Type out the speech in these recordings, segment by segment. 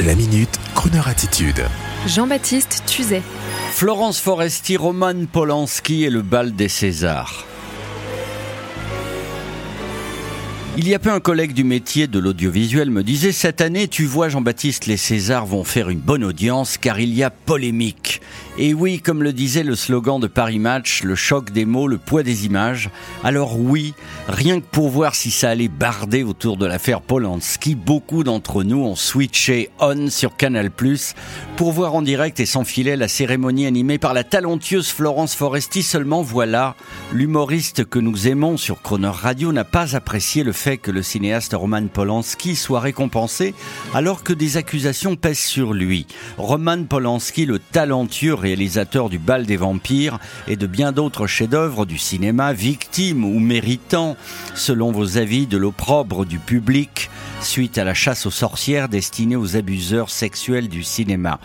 La minute, Kroneur attitude. Jean-Baptiste Tuzet. Florence Foresti, Roman Polanski et le bal des Césars. Il y a peu un collègue du métier de l'audiovisuel me disait cette année tu vois Jean-Baptiste les Césars vont faire une bonne audience car il y a polémique. Et oui, comme le disait le slogan de Paris Match, le choc des mots, le poids des images. Alors oui, rien que pour voir si ça allait barder autour de l'affaire Polanski, beaucoup d'entre nous ont switché on sur Canal+, pour voir en direct et sans filet la cérémonie animée par la talentueuse Florence Foresti. Seulement voilà, l'humoriste que nous aimons sur Croner Radio n'a pas apprécié le fait que le cinéaste Roman Polanski soit récompensé alors que des accusations pèsent sur lui. Roman Polanski, le talentueux réalisateur du Bal des Vampires et de bien d'autres chefs-d'œuvre du cinéma, victime ou méritant, selon vos avis, de l'opprobre du public, suite à la chasse aux sorcières destinée aux abuseurs sexuels du cinéma.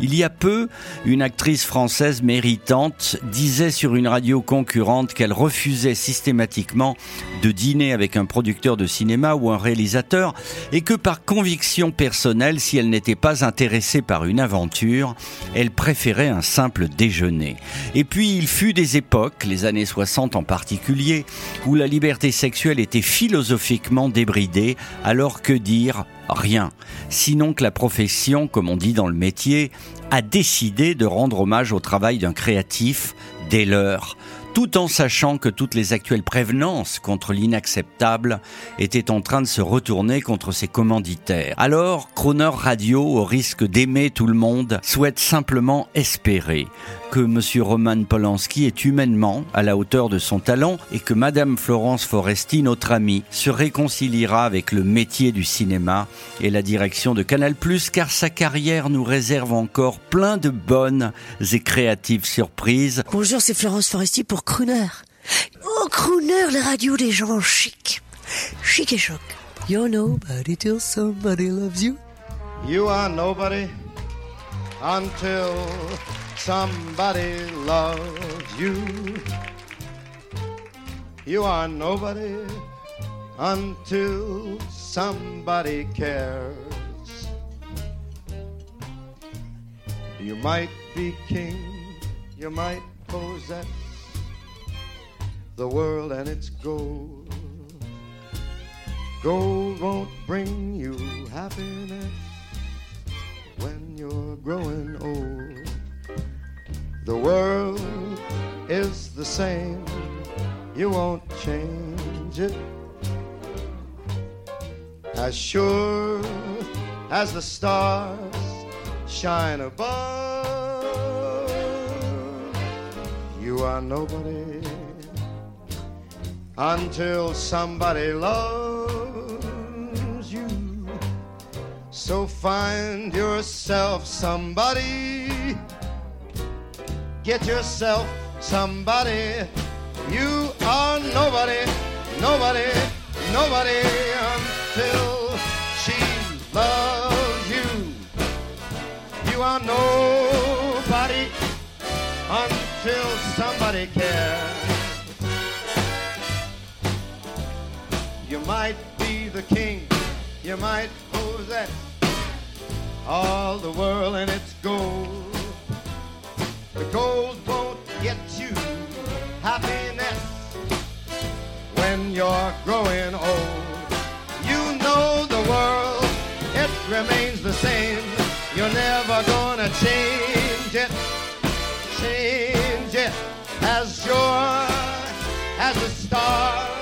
Il y a peu, une actrice française méritante disait sur une radio concurrente qu'elle refusait systématiquement de dîner avec un producteur de cinéma ou un réalisateur et que par conviction personnelle, si elle n'était pas intéressée par une aventure, elle préférait un simple déjeuner. Et puis il fut des époques, les années 60 en particulier, où la liberté sexuelle était philosophiquement débridée alors que dire? Rien. Sinon que la profession, comme on dit dans le métier, a décidé de rendre hommage au travail d'un créatif dès l'heure tout en sachant que toutes les actuelles prévenances contre l'inacceptable étaient en train de se retourner contre ses commanditaires. Alors, Croner Radio, au risque d'aimer tout le monde, souhaite simplement espérer que M. Roman Polanski est humainement à la hauteur de son talent et que Mme Florence Foresti, notre amie, se réconciliera avec le métier du cinéma et la direction de Canal+, car sa carrière nous réserve encore plein de bonnes et créatives surprises. Bonjour, c'est Florence Foresti pour Crooner. Oh, Crooner, la radio des gens chics. Chic et choc. You're nobody till somebody loves you. You are nobody until somebody loves you. You are nobody until somebody cares. You might be king, you might possess the world and its gold. Gold won't bring you happiness when you're growing old. The world is the same, you won't change it. As sure as the stars shine above, you are nobody until somebody loves you. So find yourself somebody Get yourself somebody. You are nobody, nobody, nobody until she loves you. You are nobody might be the king, you might possess all the world and its gold the gold won't get you happiness when you're growing old. You know the world, it remains the same. You're never gonna change it, change it as sure as a star.